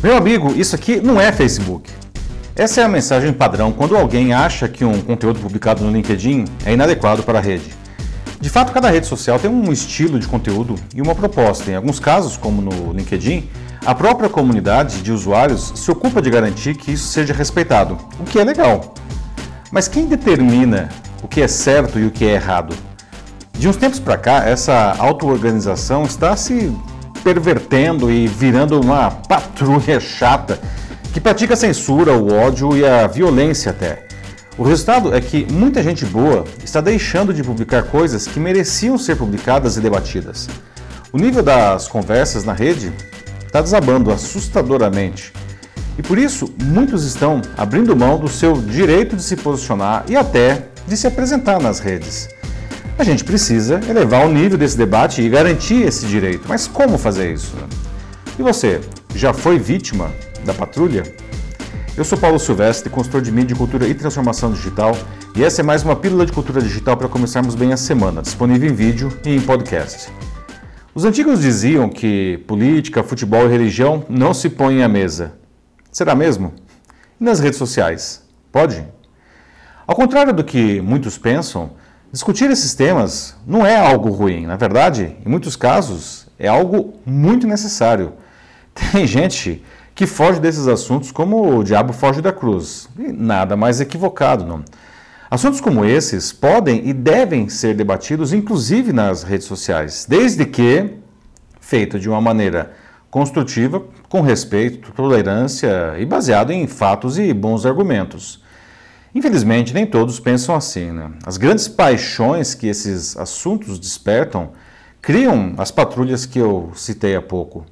Meu amigo, isso aqui não é Facebook. Essa é a mensagem padrão quando alguém acha que um conteúdo publicado no LinkedIn é inadequado para a rede. De fato, cada rede social tem um estilo de conteúdo e uma proposta. Em alguns casos, como no LinkedIn, a própria comunidade de usuários se ocupa de garantir que isso seja respeitado, o que é legal. Mas quem determina o que é certo e o que é errado? De uns tempos para cá, essa auto-organização está se pervertendo e virando uma patrulha chata que pratica a censura, o ódio e a violência até. O resultado é que muita gente boa está deixando de publicar coisas que mereciam ser publicadas e debatidas. O nível das conversas na rede está desabando assustadoramente. E por isso, muitos estão abrindo mão do seu direito de se posicionar e até de se apresentar nas redes. A gente precisa elevar o nível desse debate e garantir esse direito. Mas como fazer isso? E você, já foi vítima da patrulha? Eu sou Paulo Silvestre, consultor de mídia, cultura e transformação digital, e essa é mais uma pílula de cultura digital para começarmos bem a semana, disponível em vídeo e em podcast. Os antigos diziam que política, futebol e religião não se põem à mesa. Será mesmo? E nas redes sociais? Pode? Ao contrário do que muitos pensam, discutir esses temas não é algo ruim. Na verdade, em muitos casos, é algo muito necessário. Tem gente que foge desses assuntos como o diabo foge da cruz. E nada mais equivocado, não. Assuntos como esses podem e devem ser debatidos, inclusive nas redes sociais, desde que feito de uma maneira construtiva, com respeito, tolerância e baseado em fatos e bons argumentos. Infelizmente, nem todos pensam assim. Né? As grandes paixões que esses assuntos despertam criam as patrulhas que eu citei há pouco.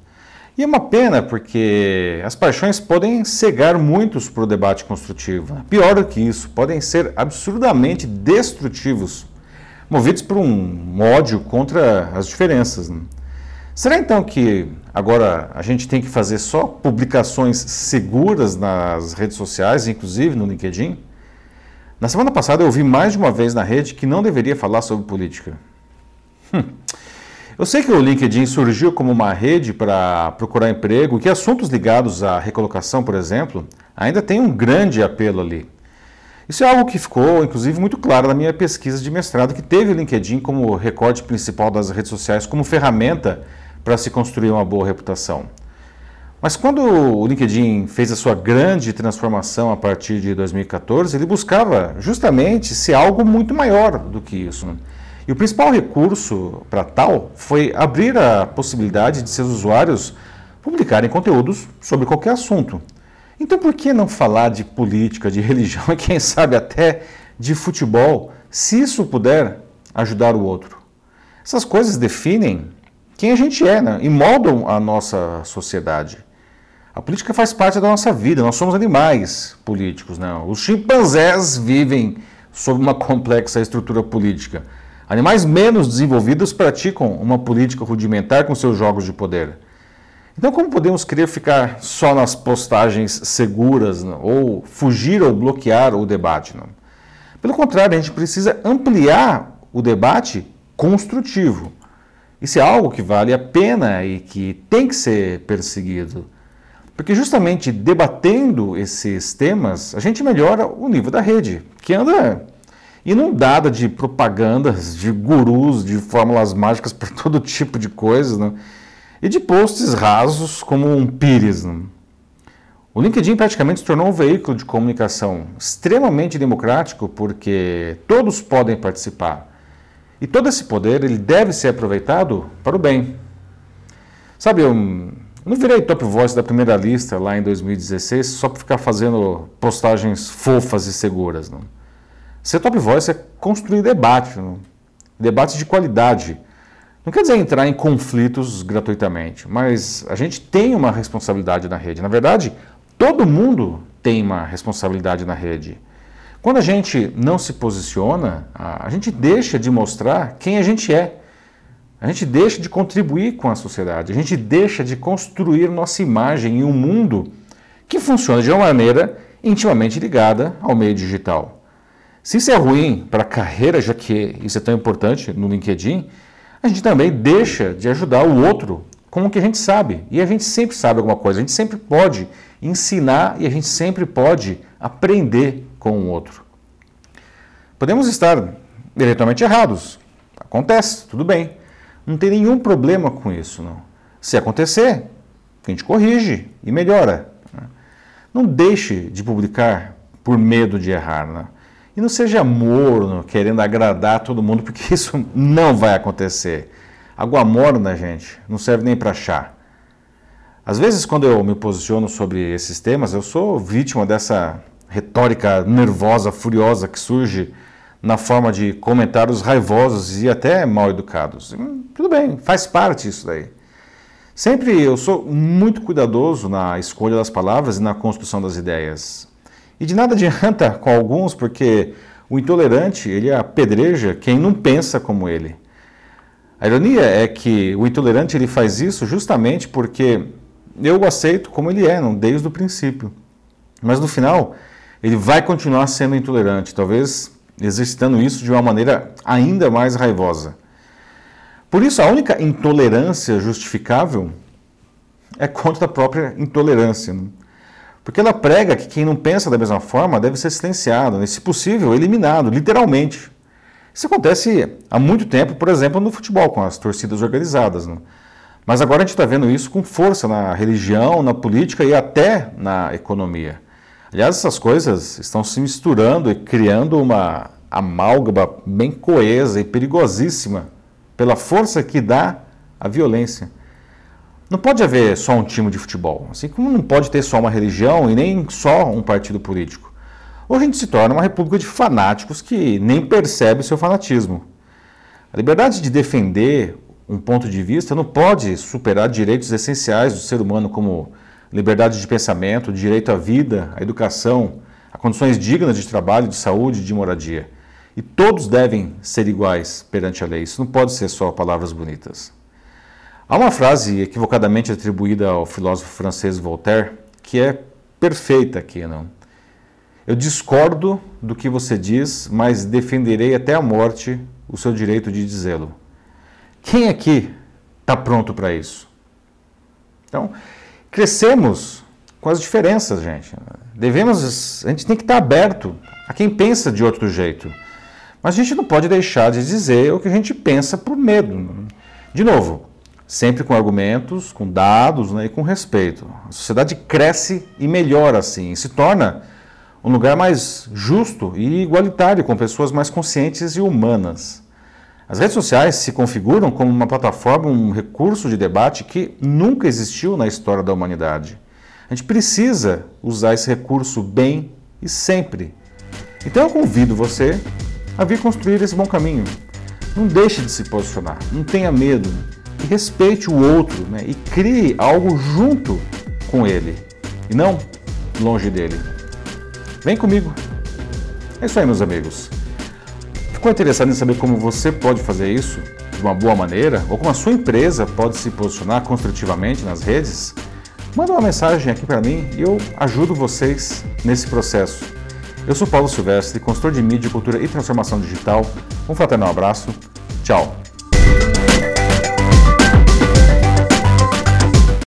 E é uma pena porque as paixões podem cegar muitos para o debate construtivo. Pior do que isso, podem ser absurdamente destrutivos, movidos por um ódio contra as diferenças. Né? Será então que agora a gente tem que fazer só publicações seguras nas redes sociais, inclusive no LinkedIn? Na semana passada eu ouvi mais de uma vez na rede que não deveria falar sobre política. Hum. Eu sei que o LinkedIn surgiu como uma rede para procurar emprego, que assuntos ligados à recolocação, por exemplo, ainda tem um grande apelo ali. Isso é algo que ficou, inclusive, muito claro na minha pesquisa de mestrado, que teve o LinkedIn como recorte principal das redes sociais, como ferramenta para se construir uma boa reputação. Mas quando o LinkedIn fez a sua grande transformação a partir de 2014, ele buscava justamente ser algo muito maior do que isso. E o principal recurso para tal foi abrir a possibilidade de seus usuários publicarem conteúdos sobre qualquer assunto. Então, por que não falar de política, de religião e, quem sabe, até de futebol, se isso puder ajudar o outro? Essas coisas definem quem a gente é né? e moldam a nossa sociedade. A política faz parte da nossa vida, nós somos animais políticos. Né? Os chimpanzés vivem sob uma complexa estrutura política. Animais menos desenvolvidos praticam uma política rudimentar com seus jogos de poder. Então, como podemos querer ficar só nas postagens seguras não? ou fugir ou bloquear o debate? Não? Pelo contrário, a gente precisa ampliar o debate construtivo. Isso é algo que vale a pena e que tem que ser perseguido. Porque justamente debatendo esses temas, a gente melhora o nível da rede, que anda inundada de propagandas, de gurus, de fórmulas mágicas para todo tipo de coisas, né? e de posts rasos como um pires. Né? O LinkedIn praticamente se tornou um veículo de comunicação extremamente democrático porque todos podem participar. E todo esse poder ele deve ser aproveitado para o bem. Sabe, eu não virei top voice da primeira lista lá em 2016 só para ficar fazendo postagens fofas e seguras. Não. Ser top voice é construir debate, não? debates de qualidade. Não quer dizer entrar em conflitos gratuitamente, mas a gente tem uma responsabilidade na rede. Na verdade, todo mundo tem uma responsabilidade na rede. Quando a gente não se posiciona, a gente deixa de mostrar quem a gente é. A gente deixa de contribuir com a sociedade. A gente deixa de construir nossa imagem em um mundo que funciona de uma maneira intimamente ligada ao meio digital. Se isso é ruim para a carreira, já que isso é tão importante no LinkedIn, a gente também deixa de ajudar o outro como que a gente sabe. E a gente sempre sabe alguma coisa, a gente sempre pode ensinar e a gente sempre pode aprender com o outro. Podemos estar diretamente errados, acontece, tudo bem. Não tem nenhum problema com isso, não. Se acontecer, a gente corrige e melhora. Né? Não deixe de publicar por medo de errar. Né? E não seja morno, querendo agradar todo mundo, porque isso não vai acontecer. Água morna, gente, não serve nem para chá. Às vezes, quando eu me posiciono sobre esses temas, eu sou vítima dessa retórica nervosa, furiosa que surge na forma de comentários raivosos e até mal educados. Hum, tudo bem, faz parte isso daí. Sempre eu sou muito cuidadoso na escolha das palavras e na construção das ideias. E de nada adianta com alguns, porque o intolerante, ele apedreja quem não pensa como ele. A ironia é que o intolerante ele faz isso justamente porque eu o aceito como ele é, não desde o princípio. Mas no final, ele vai continuar sendo intolerante, talvez exercitando isso de uma maneira ainda mais raivosa. Por isso, a única intolerância justificável é contra a própria intolerância. Né? Porque ela prega que quem não pensa da mesma forma deve ser silenciado, e, se possível, eliminado, literalmente. Isso acontece há muito tempo, por exemplo, no futebol, com as torcidas organizadas. Né? Mas agora a gente está vendo isso com força na religião, na política e até na economia. Aliás, essas coisas estão se misturando e criando uma amálgama bem coesa e perigosíssima pela força que dá a violência. Não pode haver só um time de futebol, assim como não pode ter só uma religião e nem só um partido político. Hoje a gente se torna uma república de fanáticos que nem percebe seu fanatismo. A liberdade de defender um ponto de vista não pode superar direitos essenciais do ser humano, como liberdade de pensamento, direito à vida, à educação, a condições dignas de trabalho, de saúde, de moradia. E todos devem ser iguais perante a lei. Isso não pode ser só palavras bonitas. Há uma frase equivocadamente atribuída ao filósofo francês Voltaire que é perfeita aqui, não? Eu discordo do que você diz, mas defenderei até a morte o seu direito de dizê-lo. Quem aqui está pronto para isso? Então, crescemos com as diferenças, gente. Devemos, a gente tem que estar aberto a quem pensa de outro jeito. Mas a gente não pode deixar de dizer o que a gente pensa por medo. De novo, sempre com argumentos, com dados né, e com respeito. A sociedade cresce e melhora assim, e se torna um lugar mais justo e igualitário, com pessoas mais conscientes e humanas. As redes sociais se configuram como uma plataforma, um recurso de debate que nunca existiu na história da humanidade. A gente precisa usar esse recurso bem e sempre. Então eu convido você a vir construir esse bom caminho. Não deixe de se posicionar, não tenha medo, e respeite o outro né? e crie algo junto com ele e não longe dele. Vem comigo. É isso aí, meus amigos. Ficou interessado em saber como você pode fazer isso de uma boa maneira ou como a sua empresa pode se posicionar construtivamente nas redes? Manda uma mensagem aqui para mim e eu ajudo vocês nesse processo. Eu sou Paulo Silvestre, consultor de mídia, cultura e transformação digital. Um fraternal abraço. Tchau.